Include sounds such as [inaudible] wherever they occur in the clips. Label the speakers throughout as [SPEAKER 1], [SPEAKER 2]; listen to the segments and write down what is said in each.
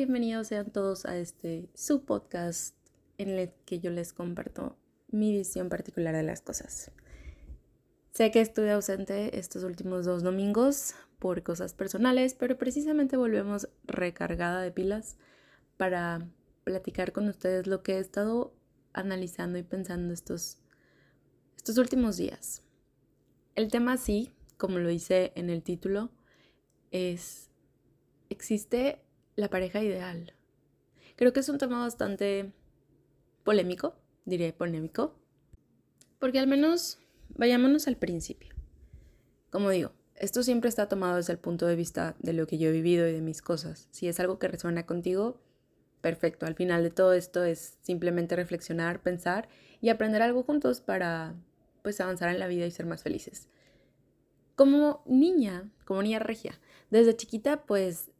[SPEAKER 1] Bienvenidos sean todos a este su podcast en el que yo les comparto mi visión particular de las cosas. Sé que estuve ausente estos últimos dos domingos por cosas personales, pero precisamente volvemos recargada de pilas para platicar con ustedes lo que he estado analizando y pensando estos, estos últimos días. El tema sí, como lo hice en el título, es, ¿existe la pareja ideal. Creo que es un tema bastante polémico, diré polémico, porque al menos vayámonos al principio. Como digo, esto siempre está tomado desde el punto de vista de lo que yo he vivido y de mis cosas. Si es algo que resuena contigo, perfecto. Al final de todo esto es simplemente reflexionar, pensar y aprender algo juntos para pues avanzar en la vida y ser más felices. Como niña, como niña regia, desde chiquita pues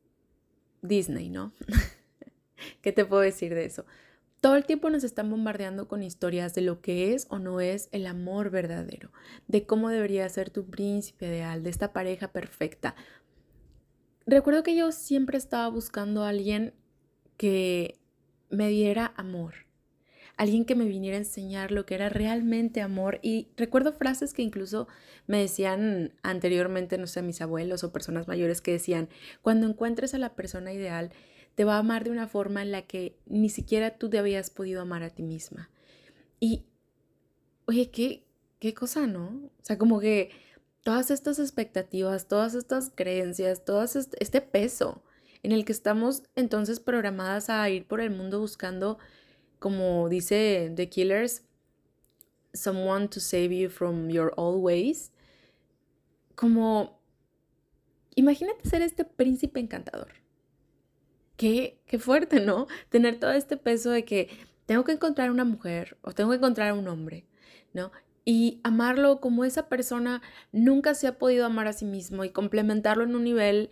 [SPEAKER 1] Disney, ¿no? [laughs] ¿Qué te puedo decir de eso? Todo el tiempo nos están bombardeando con historias de lo que es o no es el amor verdadero, de cómo debería ser tu príncipe ideal, de esta pareja perfecta. Recuerdo que yo siempre estaba buscando a alguien que me diera amor, alguien que me viniera a enseñar lo que era realmente amor. Y recuerdo frases que incluso me decían anteriormente, no sé, mis abuelos o personas mayores que decían, cuando encuentres a la persona ideal, te va a amar de una forma en la que ni siquiera tú te habías podido amar a ti misma. Y, oye, qué, qué cosa, ¿no? O sea, como que todas estas expectativas, todas estas creencias, todo este peso en el que estamos entonces programadas a ir por el mundo buscando como dice The Killers, someone to save you from your old ways. Como, imagínate ser este príncipe encantador. Qué, qué fuerte, ¿no? Tener todo este peso de que tengo que encontrar una mujer o tengo que encontrar un hombre, ¿no? Y amarlo como esa persona nunca se ha podido amar a sí mismo y complementarlo en un nivel,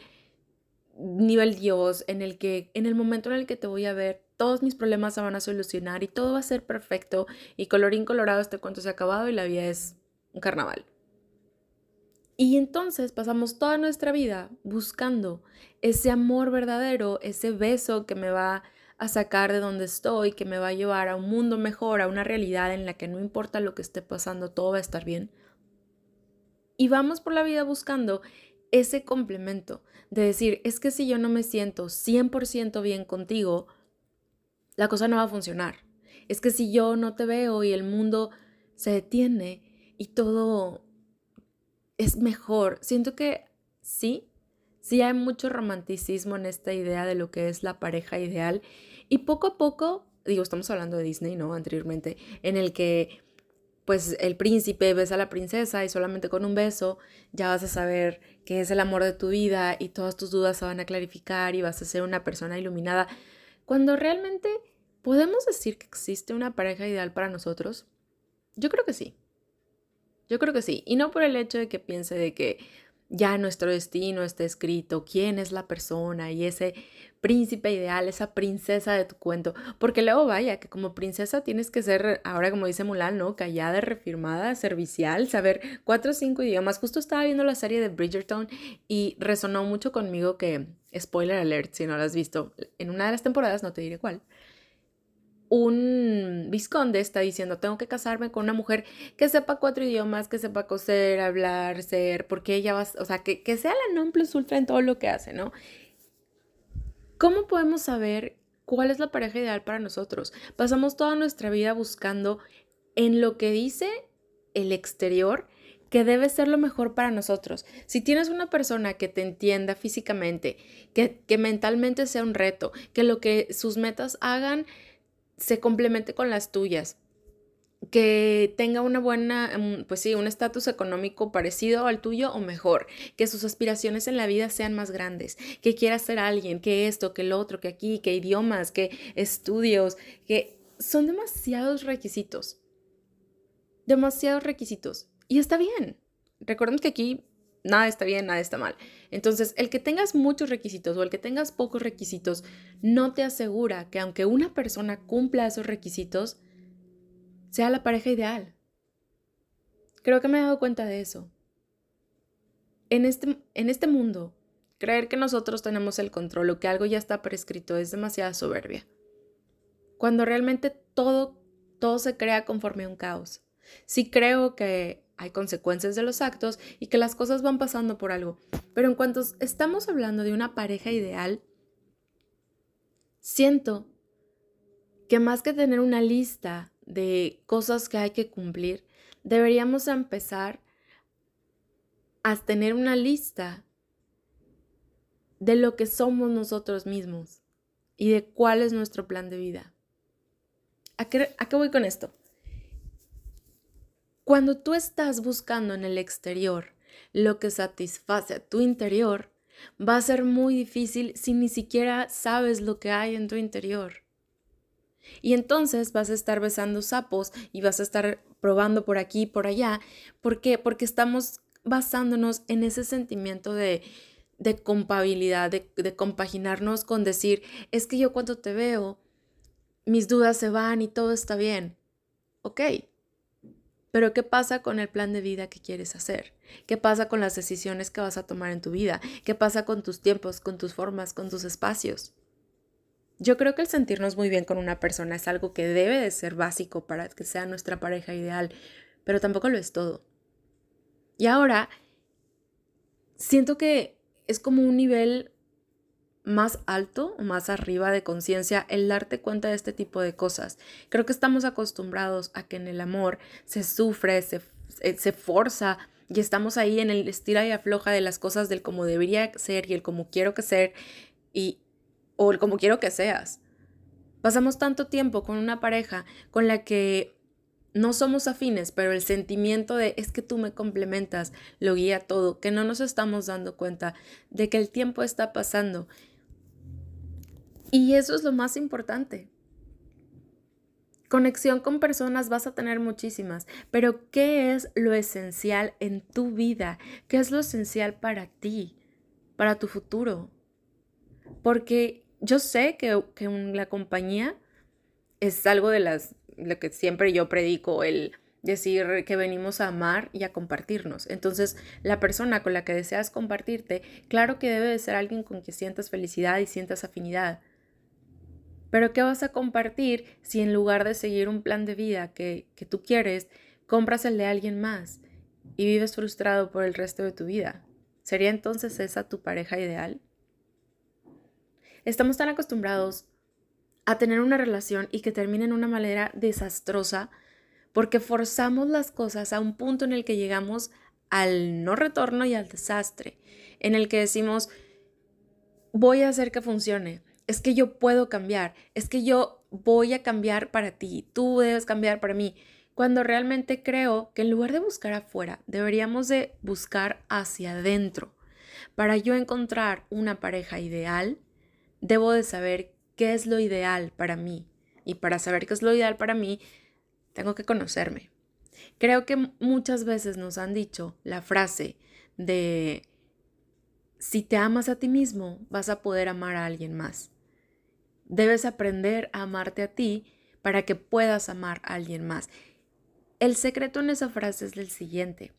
[SPEAKER 1] nivel Dios, en el que, en el momento en el que te voy a ver, todos mis problemas se van a solucionar y todo va a ser perfecto y colorín colorado este cuento se ha acabado y la vida es un carnaval. Y entonces pasamos toda nuestra vida buscando ese amor verdadero, ese beso que me va a sacar de donde estoy, que me va a llevar a un mundo mejor, a una realidad en la que no importa lo que esté pasando, todo va a estar bien. Y vamos por la vida buscando ese complemento de decir, es que si yo no me siento 100% bien contigo, la cosa no va a funcionar. Es que si yo no te veo y el mundo se detiene y todo es mejor, siento que sí, sí hay mucho romanticismo en esta idea de lo que es la pareja ideal y poco a poco, digo, estamos hablando de Disney, ¿no? Anteriormente, en el que pues el príncipe besa a la princesa y solamente con un beso ya vas a saber que es el amor de tu vida y todas tus dudas se van a clarificar y vas a ser una persona iluminada. Cuando realmente podemos decir que existe una pareja ideal para nosotros, yo creo que sí. Yo creo que sí. Y no por el hecho de que piense de que ya nuestro destino está escrito, quién es la persona y ese príncipe ideal, esa princesa de tu cuento. Porque luego vaya, que como princesa tienes que ser, ahora como dice Mulan, ¿no? Callada, refirmada, servicial, saber cuatro o cinco idiomas. Justo estaba viendo la serie de Bridgerton y resonó mucho conmigo que spoiler alert, si no lo has visto, en una de las temporadas, no te diré cuál, un visconde está diciendo, tengo que casarme con una mujer que sepa cuatro idiomas, que sepa coser, hablar, ser, porque ella va, o sea, que, que sea la non plus ultra en todo lo que hace, ¿no? ¿Cómo podemos saber cuál es la pareja ideal para nosotros? Pasamos toda nuestra vida buscando en lo que dice el exterior que debe ser lo mejor para nosotros. Si tienes una persona que te entienda físicamente, que, que mentalmente sea un reto, que lo que sus metas hagan se complemente con las tuyas, que tenga una buena, mm, pues sí, un estatus económico parecido al tuyo o mejor, que sus aspiraciones en la vida sean más grandes, que quiera ser alguien, que esto, que lo otro, que aquí, que idiomas, que estudios, que son demasiados requisitos. Demasiados requisitos. Y está bien. Recuerden que aquí nada está bien, nada está mal. Entonces, el que tengas muchos requisitos o el que tengas pocos requisitos no te asegura que aunque una persona cumpla esos requisitos, sea la pareja ideal. Creo que me he dado cuenta de eso. En este, en este mundo creer que nosotros tenemos el control o que algo ya está prescrito es demasiada soberbia. Cuando realmente todo, todo se crea conforme a un caos. Sí creo que hay consecuencias de los actos y que las cosas van pasando por algo. Pero en cuanto estamos hablando de una pareja ideal, siento que más que tener una lista de cosas que hay que cumplir, deberíamos empezar a tener una lista de lo que somos nosotros mismos y de cuál es nuestro plan de vida. ¿A qué, voy con esto? Cuando tú estás buscando en el exterior lo que satisface a tu interior, va a ser muy difícil si ni siquiera sabes lo que hay en tu interior. Y entonces vas a estar besando sapos y vas a estar probando por aquí y por allá. ¿Por qué? Porque estamos basándonos en ese sentimiento de, de compabilidad, de, de compaginarnos con decir, es que yo cuando te veo, mis dudas se van y todo está bien. Ok, pero ¿qué pasa con el plan de vida que quieres hacer? ¿Qué pasa con las decisiones que vas a tomar en tu vida? ¿Qué pasa con tus tiempos, con tus formas, con tus espacios? Yo creo que el sentirnos muy bien con una persona es algo que debe de ser básico para que sea nuestra pareja ideal, pero tampoco lo es todo. Y ahora, siento que es como un nivel más alto o más arriba de conciencia el darte cuenta de este tipo de cosas. Creo que estamos acostumbrados a que en el amor se sufre, se, eh, se forza y estamos ahí en el estira y afloja de las cosas del como debería ser y el como quiero que ser y o el como quiero que seas. Pasamos tanto tiempo con una pareja con la que no somos afines, pero el sentimiento de es que tú me complementas lo guía todo, que no nos estamos dando cuenta de que el tiempo está pasando. Y eso es lo más importante. Conexión con personas vas a tener muchísimas, pero ¿qué es lo esencial en tu vida? ¿Qué es lo esencial para ti, para tu futuro? Porque yo sé que, que la compañía es algo de las, lo que siempre yo predico, el decir que venimos a amar y a compartirnos. Entonces, la persona con la que deseas compartirte, claro que debe de ser alguien con quien sientas felicidad y sientas afinidad. Pero ¿qué vas a compartir si en lugar de seguir un plan de vida que, que tú quieres, compras el de alguien más y vives frustrado por el resto de tu vida? ¿Sería entonces esa tu pareja ideal? Estamos tan acostumbrados a tener una relación y que termine en una manera desastrosa porque forzamos las cosas a un punto en el que llegamos al no retorno y al desastre, en el que decimos, voy a hacer que funcione, es que yo puedo cambiar, es que yo voy a cambiar para ti, tú debes cambiar para mí, cuando realmente creo que en lugar de buscar afuera, deberíamos de buscar hacia adentro. Para yo encontrar una pareja ideal, debo de saber qué es lo ideal para mí. Y para saber qué es lo ideal para mí, tengo que conocerme. Creo que muchas veces nos han dicho la frase de si te amas a ti mismo, vas a poder amar a alguien más. Debes aprender a amarte a ti para que puedas amar a alguien más. El secreto en esa frase es el siguiente.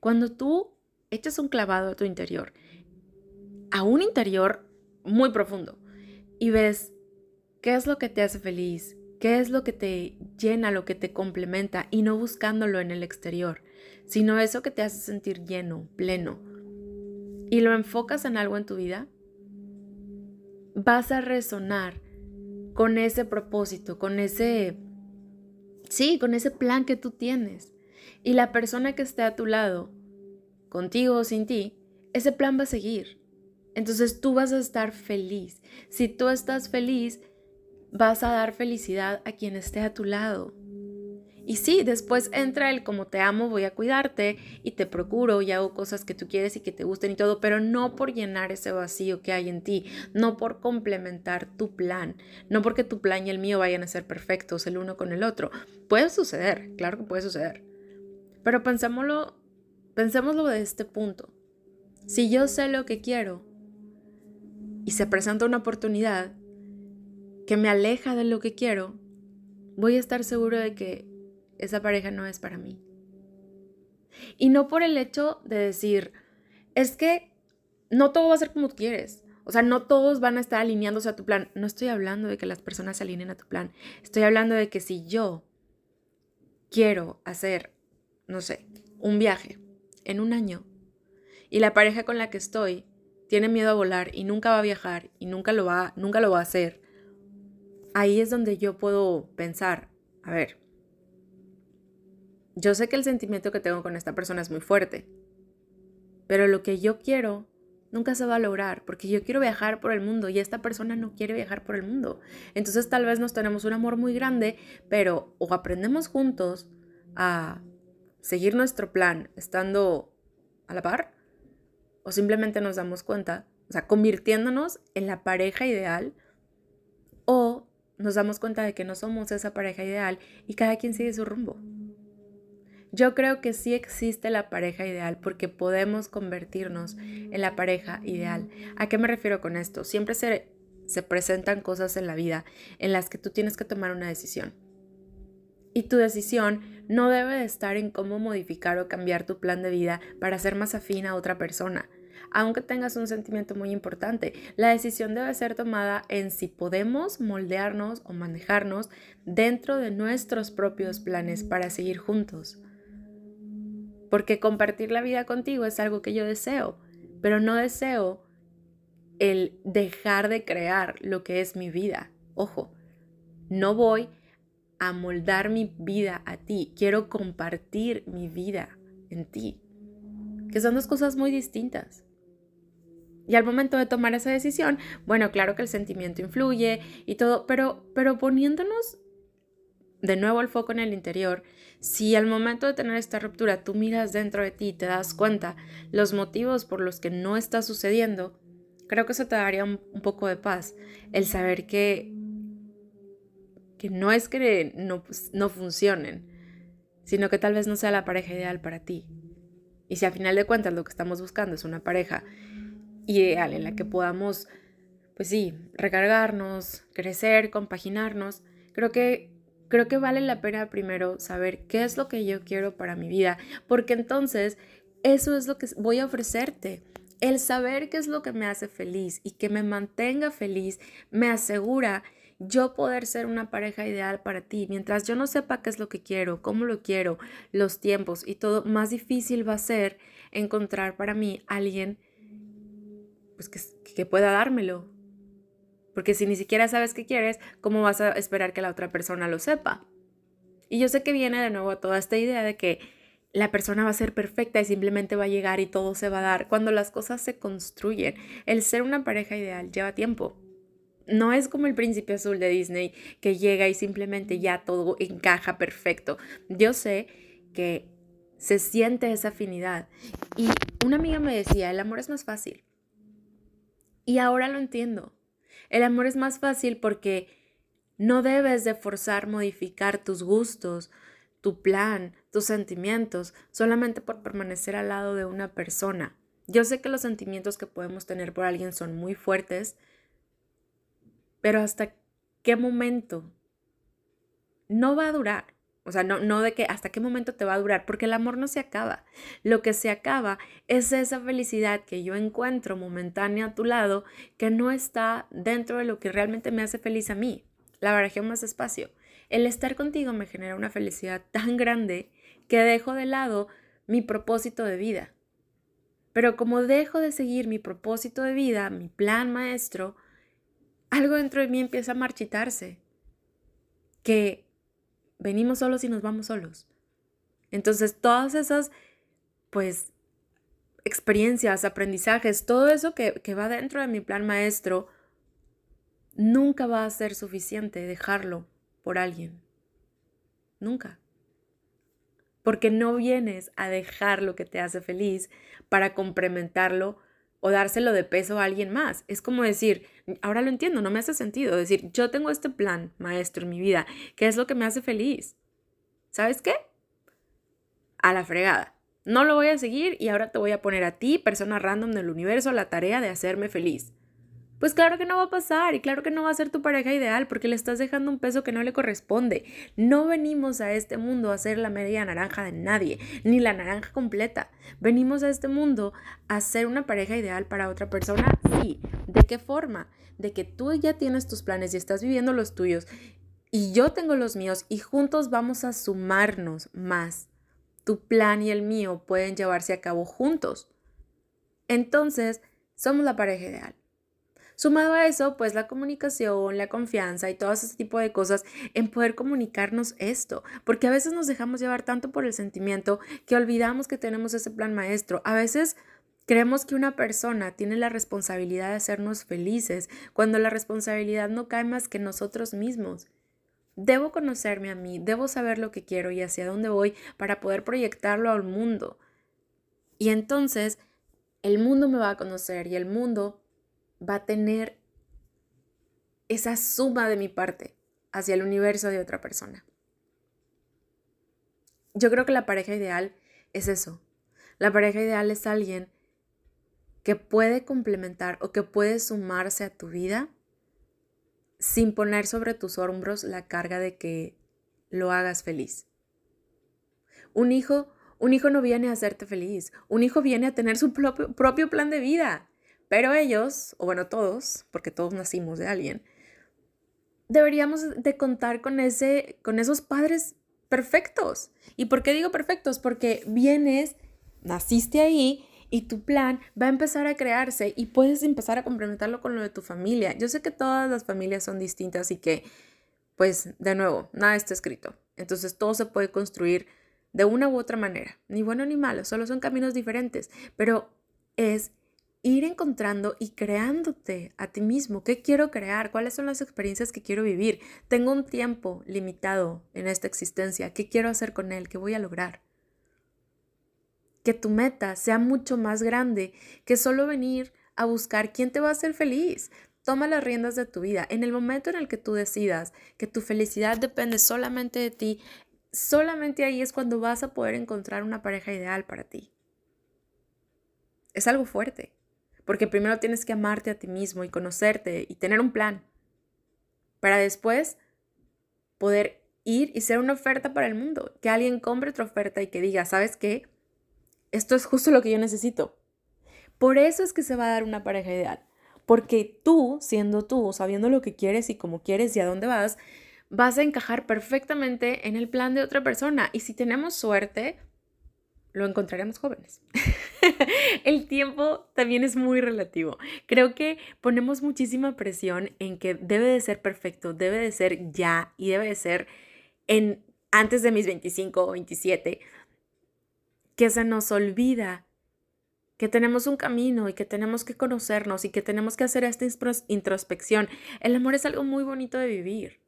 [SPEAKER 1] Cuando tú echas un clavado a tu interior, a un interior muy profundo y ves qué es lo que te hace feliz, qué es lo que te llena, lo que te complementa y no buscándolo en el exterior, sino eso que te hace sentir lleno, pleno, y lo enfocas en algo en tu vida, vas a resonar con ese propósito, con ese, sí, con ese plan que tú tienes. Y la persona que esté a tu lado, contigo o sin ti, ese plan va a seguir. Entonces tú vas a estar feliz. Si tú estás feliz, vas a dar felicidad a quien esté a tu lado. Y sí, después entra el como te amo, voy a cuidarte y te procuro y hago cosas que tú quieres y que te gusten y todo, pero no por llenar ese vacío que hay en ti, no por complementar tu plan, no porque tu plan y el mío vayan a ser perfectos el uno con el otro. Puede suceder, claro que puede suceder. Pero pensémoslo, pensémoslo de este punto. Si yo sé lo que quiero, y se presenta una oportunidad que me aleja de lo que quiero, voy a estar seguro de que esa pareja no es para mí. Y no por el hecho de decir, es que no todo va a ser como tú quieres. O sea, no todos van a estar alineándose a tu plan. No estoy hablando de que las personas se alineen a tu plan. Estoy hablando de que si yo quiero hacer, no sé, un viaje en un año y la pareja con la que estoy tiene miedo a volar y nunca va a viajar y nunca lo va, nunca lo va a hacer, ahí es donde yo puedo pensar, a ver, yo sé que el sentimiento que tengo con esta persona es muy fuerte, pero lo que yo quiero nunca se va a lograr porque yo quiero viajar por el mundo y esta persona no quiere viajar por el mundo. Entonces tal vez nos tenemos un amor muy grande, pero o aprendemos juntos a seguir nuestro plan estando a la par o simplemente nos damos cuenta, o sea, convirtiéndonos en la pareja ideal o nos damos cuenta de que no somos esa pareja ideal y cada quien sigue su rumbo. Yo creo que sí existe la pareja ideal porque podemos convertirnos en la pareja ideal. ¿A qué me refiero con esto? Siempre se, se presentan cosas en la vida en las que tú tienes que tomar una decisión. Y tu decisión no debe de estar en cómo modificar o cambiar tu plan de vida para ser más afín a otra persona. Aunque tengas un sentimiento muy importante, la decisión debe ser tomada en si podemos moldearnos o manejarnos dentro de nuestros propios planes para seguir juntos. Porque compartir la vida contigo es algo que yo deseo, pero no deseo el dejar de crear lo que es mi vida. Ojo, no voy a moldar mi vida a ti, quiero compartir mi vida en ti, que son dos cosas muy distintas. Y al momento de tomar esa decisión, bueno, claro que el sentimiento influye y todo, pero, pero poniéndonos de nuevo el foco en el interior, si al momento de tener esta ruptura tú miras dentro de ti y te das cuenta los motivos por los que no está sucediendo, creo que eso te daría un, un poco de paz, el saber que que no es que no, pues, no funcionen, sino que tal vez no sea la pareja ideal para ti. Y si a final de cuentas lo que estamos buscando es una pareja ideal en la que podamos, pues sí, recargarnos, crecer, compaginarnos, creo que creo que vale la pena primero saber qué es lo que yo quiero para mi vida, porque entonces eso es lo que voy a ofrecerte. El saber qué es lo que me hace feliz y que me mantenga feliz me asegura yo poder ser una pareja ideal para ti. Mientras yo no sepa qué es lo que quiero, cómo lo quiero, los tiempos y todo, más difícil va a ser encontrar para mí alguien pues, que, que pueda dármelo. Porque si ni siquiera sabes qué quieres, ¿cómo vas a esperar que la otra persona lo sepa? Y yo sé que viene de nuevo toda esta idea de que la persona va a ser perfecta y simplemente va a llegar y todo se va a dar. Cuando las cosas se construyen, el ser una pareja ideal lleva tiempo. No es como el príncipe azul de Disney que llega y simplemente ya todo encaja perfecto. Yo sé que se siente esa afinidad. Y una amiga me decía, el amor es más fácil. Y ahora lo entiendo. El amor es más fácil porque no debes de forzar modificar tus gustos, tu plan, tus sentimientos, solamente por permanecer al lado de una persona. Yo sé que los sentimientos que podemos tener por alguien son muy fuertes, pero hasta qué momento no va a durar. O sea, no, no de que hasta qué momento te va a durar, porque el amor no se acaba. Lo que se acaba es esa felicidad que yo encuentro momentánea a tu lado, que no está dentro de lo que realmente me hace feliz a mí. La barajeo más despacio. El estar contigo me genera una felicidad tan grande que dejo de lado mi propósito de vida. Pero como dejo de seguir mi propósito de vida, mi plan maestro, algo dentro de mí empieza a marchitarse, que venimos solos y nos vamos solos. Entonces, todas esas, pues, experiencias, aprendizajes, todo eso que, que va dentro de mi plan maestro, nunca va a ser suficiente dejarlo por alguien. Nunca. Porque no vienes a dejar lo que te hace feliz para complementarlo o dárselo de peso a alguien más. Es como decir, ahora lo entiendo, no me hace sentido. Decir, yo tengo este plan, maestro, en mi vida, ¿qué es lo que me hace feliz? ¿Sabes qué? A la fregada. No lo voy a seguir y ahora te voy a poner a ti, persona random del universo, la tarea de hacerme feliz. Pues claro que no va a pasar y claro que no va a ser tu pareja ideal porque le estás dejando un peso que no le corresponde. No venimos a este mundo a ser la media naranja de nadie, ni la naranja completa. Venimos a este mundo a ser una pareja ideal para otra persona. Sí. ¿De qué forma? De que tú ya tienes tus planes y estás viviendo los tuyos y yo tengo los míos y juntos vamos a sumarnos más. Tu plan y el mío pueden llevarse a cabo juntos. Entonces, somos la pareja ideal. Sumado a eso, pues la comunicación, la confianza y todo ese tipo de cosas en poder comunicarnos esto, porque a veces nos dejamos llevar tanto por el sentimiento que olvidamos que tenemos ese plan maestro. A veces creemos que una persona tiene la responsabilidad de hacernos felices cuando la responsabilidad no cae más que nosotros mismos. Debo conocerme a mí, debo saber lo que quiero y hacia dónde voy para poder proyectarlo al mundo. Y entonces el mundo me va a conocer y el mundo va a tener esa suma de mi parte hacia el universo de otra persona. Yo creo que la pareja ideal es eso. La pareja ideal es alguien que puede complementar o que puede sumarse a tu vida sin poner sobre tus hombros la carga de que lo hagas feliz. Un hijo, un hijo no viene a hacerte feliz, un hijo viene a tener su propio, propio plan de vida. Pero ellos, o bueno, todos, porque todos nacimos de alguien, deberíamos de contar con, ese, con esos padres perfectos. ¿Y por qué digo perfectos? Porque vienes, naciste ahí y tu plan va a empezar a crearse y puedes empezar a complementarlo con lo de tu familia. Yo sé que todas las familias son distintas y que, pues, de nuevo, nada está escrito. Entonces todo se puede construir de una u otra manera, ni bueno ni malo, solo son caminos diferentes, pero es ir encontrando y creándote a ti mismo. ¿Qué quiero crear? ¿Cuáles son las experiencias que quiero vivir? Tengo un tiempo limitado en esta existencia. ¿Qué quiero hacer con él? ¿Qué voy a lograr? Que tu meta sea mucho más grande que solo venir a buscar quién te va a hacer feliz. Toma las riendas de tu vida. En el momento en el que tú decidas que tu felicidad depende solamente de ti, solamente ahí es cuando vas a poder encontrar una pareja ideal para ti. Es algo fuerte porque primero tienes que amarte a ti mismo y conocerte y tener un plan para después poder ir y ser una oferta para el mundo, que alguien compre otra oferta y que diga, ¿sabes qué? Esto es justo lo que yo necesito. Por eso es que se va a dar una pareja ideal, porque tú, siendo tú, sabiendo lo que quieres y cómo quieres y a dónde vas, vas a encajar perfectamente en el plan de otra persona. Y si tenemos suerte, lo encontraremos jóvenes. [laughs] el tiempo también es muy relativo. Creo que ponemos muchísima presión en que debe de ser perfecto, debe de ser ya y debe de ser en antes de mis 25 o 27, que se nos olvida que tenemos un camino y que tenemos que conocernos y que tenemos que hacer esta introspección. El amor es algo muy bonito de vivir,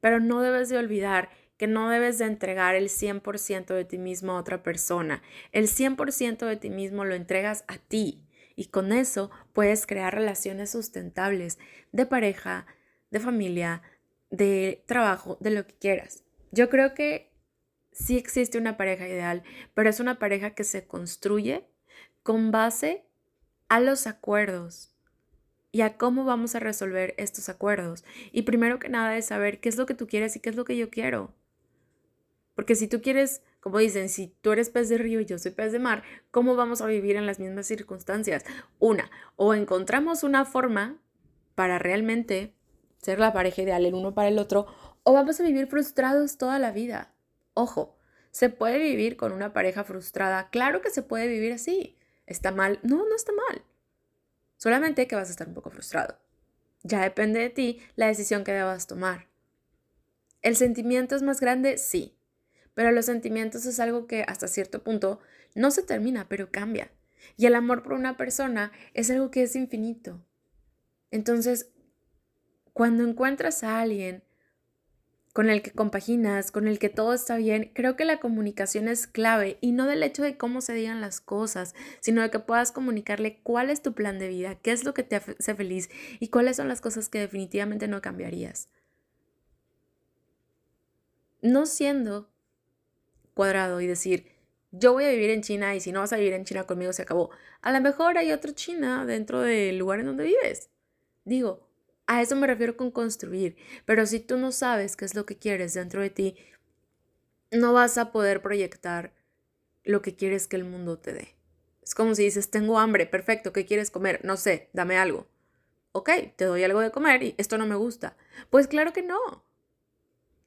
[SPEAKER 1] pero no debes de olvidar que no debes de entregar el 100% de ti mismo a otra persona. El 100% de ti mismo lo entregas a ti y con eso puedes crear relaciones sustentables de pareja, de familia, de trabajo, de lo que quieras. Yo creo que sí existe una pareja ideal, pero es una pareja que se construye con base a los acuerdos y a cómo vamos a resolver estos acuerdos. Y primero que nada es saber qué es lo que tú quieres y qué es lo que yo quiero. Porque si tú quieres, como dicen, si tú eres pez de río y yo soy pez de mar, ¿cómo vamos a vivir en las mismas circunstancias? Una, o encontramos una forma para realmente ser la pareja ideal el uno para el otro, o vamos a vivir frustrados toda la vida. Ojo, ¿se puede vivir con una pareja frustrada? Claro que se puede vivir así. ¿Está mal? No, no está mal. Solamente que vas a estar un poco frustrado. Ya depende de ti la decisión que debas tomar. ¿El sentimiento es más grande? Sí. Pero los sentimientos es algo que hasta cierto punto no se termina, pero cambia. Y el amor por una persona es algo que es infinito. Entonces, cuando encuentras a alguien con el que compaginas, con el que todo está bien, creo que la comunicación es clave y no del hecho de cómo se digan las cosas, sino de que puedas comunicarle cuál es tu plan de vida, qué es lo que te hace feliz y cuáles son las cosas que definitivamente no cambiarías. No siendo cuadrado y decir, yo voy a vivir en China y si no vas a vivir en China conmigo se acabó. A lo mejor hay otra China dentro del lugar en donde vives. Digo, a eso me refiero con construir. Pero si tú no sabes qué es lo que quieres dentro de ti, no vas a poder proyectar lo que quieres que el mundo te dé. Es como si dices, tengo hambre, perfecto, ¿qué quieres comer? No sé, dame algo. Ok, te doy algo de comer y esto no me gusta. Pues claro que no.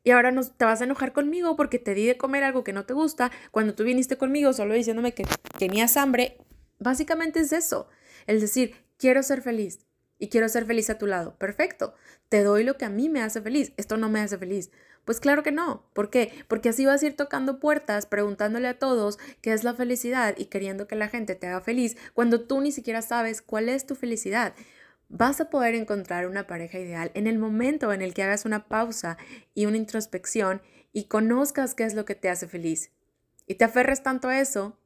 [SPEAKER 1] Y ahora no, te vas a enojar conmigo porque te di de comer algo que no te gusta cuando tú viniste conmigo solo diciéndome que tenías hambre. Básicamente es eso. El decir, quiero ser feliz y quiero ser feliz a tu lado. Perfecto. Te doy lo que a mí me hace feliz. Esto no me hace feliz. Pues claro que no. ¿Por qué? Porque así vas a ir tocando puertas, preguntándole a todos qué es la felicidad y queriendo que la gente te haga feliz cuando tú ni siquiera sabes cuál es tu felicidad. Vas a poder encontrar una pareja ideal en el momento en el que hagas una pausa y una introspección y conozcas qué es lo que te hace feliz. Y te aferres tanto a eso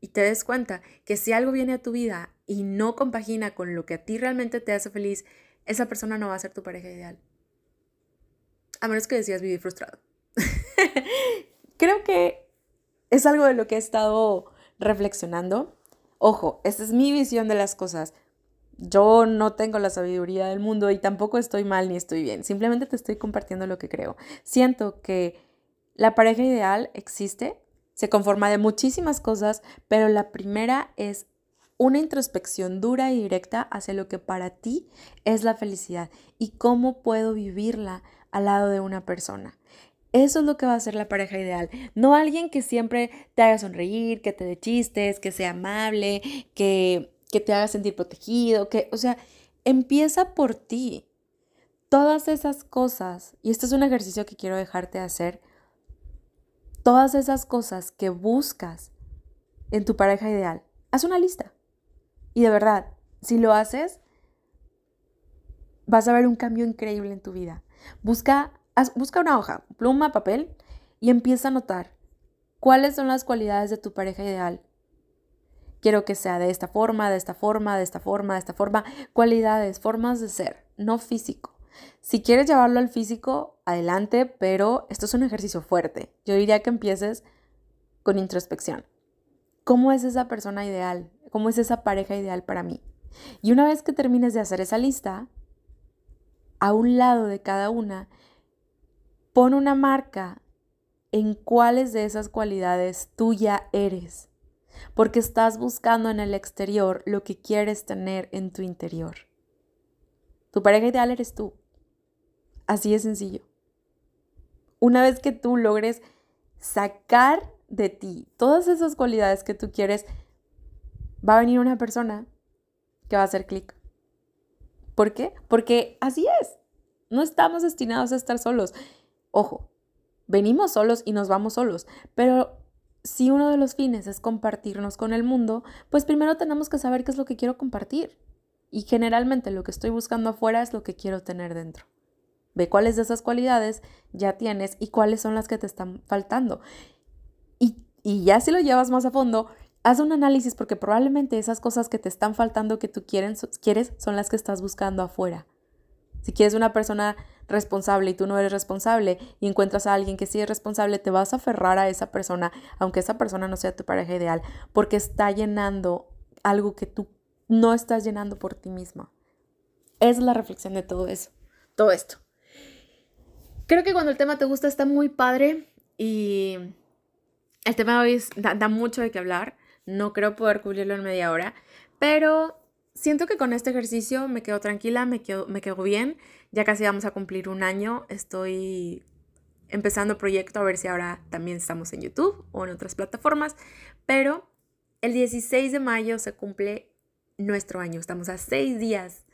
[SPEAKER 1] y te des cuenta que si algo viene a tu vida y no compagina con lo que a ti realmente te hace feliz, esa persona no va a ser tu pareja ideal. A menos que decías vivir frustrado. [laughs] Creo que es algo de lo que he estado reflexionando. Ojo, esta es mi visión de las cosas. Yo no tengo la sabiduría del mundo y tampoco estoy mal ni estoy bien. Simplemente te estoy compartiendo lo que creo. Siento que la pareja ideal existe, se conforma de muchísimas cosas, pero la primera es una introspección dura y directa hacia lo que para ti es la felicidad y cómo puedo vivirla al lado de una persona. Eso es lo que va a ser la pareja ideal. No alguien que siempre te haga sonreír, que te dé chistes, que sea amable, que, que te haga sentir protegido, que, o sea, empieza por ti. Todas esas cosas, y este es un ejercicio que quiero dejarte hacer, todas esas cosas que buscas en tu pareja ideal, haz una lista. Y de verdad, si lo haces, vas a ver un cambio increíble en tu vida. Busca, busca una hoja, pluma, papel y empieza a notar cuáles son las cualidades de tu pareja ideal. Quiero que sea de esta forma, de esta forma, de esta forma, de esta forma. Cualidades, formas de ser, no físico. Si quieres llevarlo al físico, adelante, pero esto es un ejercicio fuerte. Yo diría que empieces con introspección. ¿Cómo es esa persona ideal? ¿Cómo es esa pareja ideal para mí? Y una vez que termines de hacer esa lista, a un lado de cada una, pon una marca en cuáles de esas cualidades tú ya eres, porque estás buscando en el exterior lo que quieres tener en tu interior. Tu pareja ideal eres tú. Así de sencillo. Una vez que tú logres sacar de ti todas esas cualidades que tú quieres, va a venir una persona que va a hacer clic. ¿Por qué? Porque así es. No estamos destinados a estar solos. Ojo, venimos solos y nos vamos solos, pero si uno de los fines es compartirnos con el mundo, pues primero tenemos que saber qué es lo que quiero compartir. Y generalmente lo que estoy buscando afuera es lo que quiero tener dentro. Ve cuáles de esas cualidades ya tienes y cuáles son las que te están faltando. Y, ya si lo llevas más a fondo, haz un análisis porque probablemente esas cosas que te están faltando que tú quieres son las que estás buscando afuera. Si quieres una persona responsable y tú no eres responsable y encuentras a alguien que sí es responsable, te vas a aferrar a esa persona, aunque esa persona no sea tu pareja ideal, porque está llenando algo que tú no estás llenando por ti misma. Es la reflexión de todo eso, todo esto. Creo que cuando el tema te gusta está muy padre y el tema de hoy da, mucho de qué hablar. No creo poder cubrirlo en media hora, pero siento que con este ejercicio me quedo tranquila, me quedo, me quedo bien. Ya casi vamos a cumplir un año. Estoy empezando proyecto a ver si ahora también estamos en YouTube o en otras plataformas. Pero el 16 de mayo se cumple nuestro año. Estamos a seis días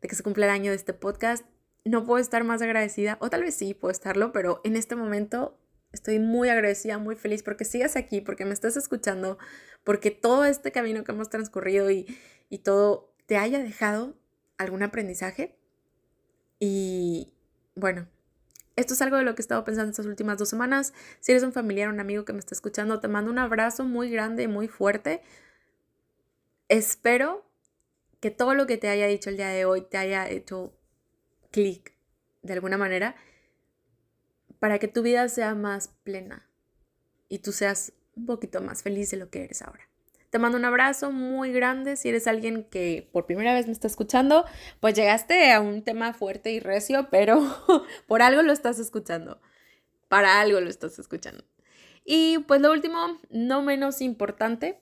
[SPEAKER 1] de que se cumple el año de este podcast no puedo estar más agradecida, o tal vez sí puedo estarlo, pero en este momento estoy muy agradecida, muy feliz porque sigas aquí, porque me estás escuchando, porque todo este camino que hemos transcurrido y, y todo te haya dejado algún aprendizaje. Y bueno, esto es algo de lo que he estado pensando estas últimas dos semanas. Si eres un familiar un amigo que me está escuchando, te mando un abrazo muy grande y muy fuerte. Espero que todo lo que te haya dicho el día de hoy te haya hecho clic de alguna manera para que tu vida sea más plena y tú seas un poquito más feliz de lo que eres ahora. Te mando un abrazo muy grande. Si eres alguien que por primera vez me está escuchando, pues llegaste a un tema fuerte y recio, pero [laughs] por algo lo estás escuchando. Para algo lo estás escuchando. Y pues lo último, no menos importante,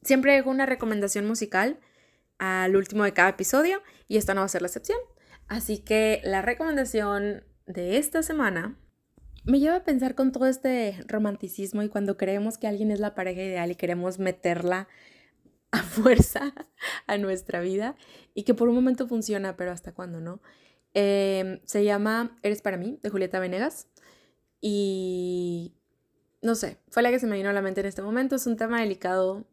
[SPEAKER 1] siempre dejo una recomendación musical al último de cada episodio y esta no va a ser la excepción. Así que la recomendación de esta semana me lleva a pensar con todo este romanticismo y cuando creemos que alguien es la pareja ideal y queremos meterla [laughs] a fuerza a nuestra vida y que por un momento funciona, pero hasta cuándo no. Em, se llama Eres para mí, de Julieta Venegas. Y no sé, fue la que se me vino a la mente en este momento. Es un tema delicado,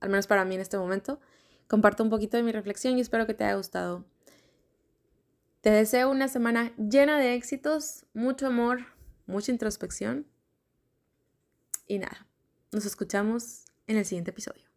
[SPEAKER 1] al menos para mí en este momento. Comparto un poquito de mi reflexión y espero que te haya gustado. Te deseo una semana llena de éxitos, mucho amor, mucha introspección. Y nada, nos escuchamos en el siguiente episodio.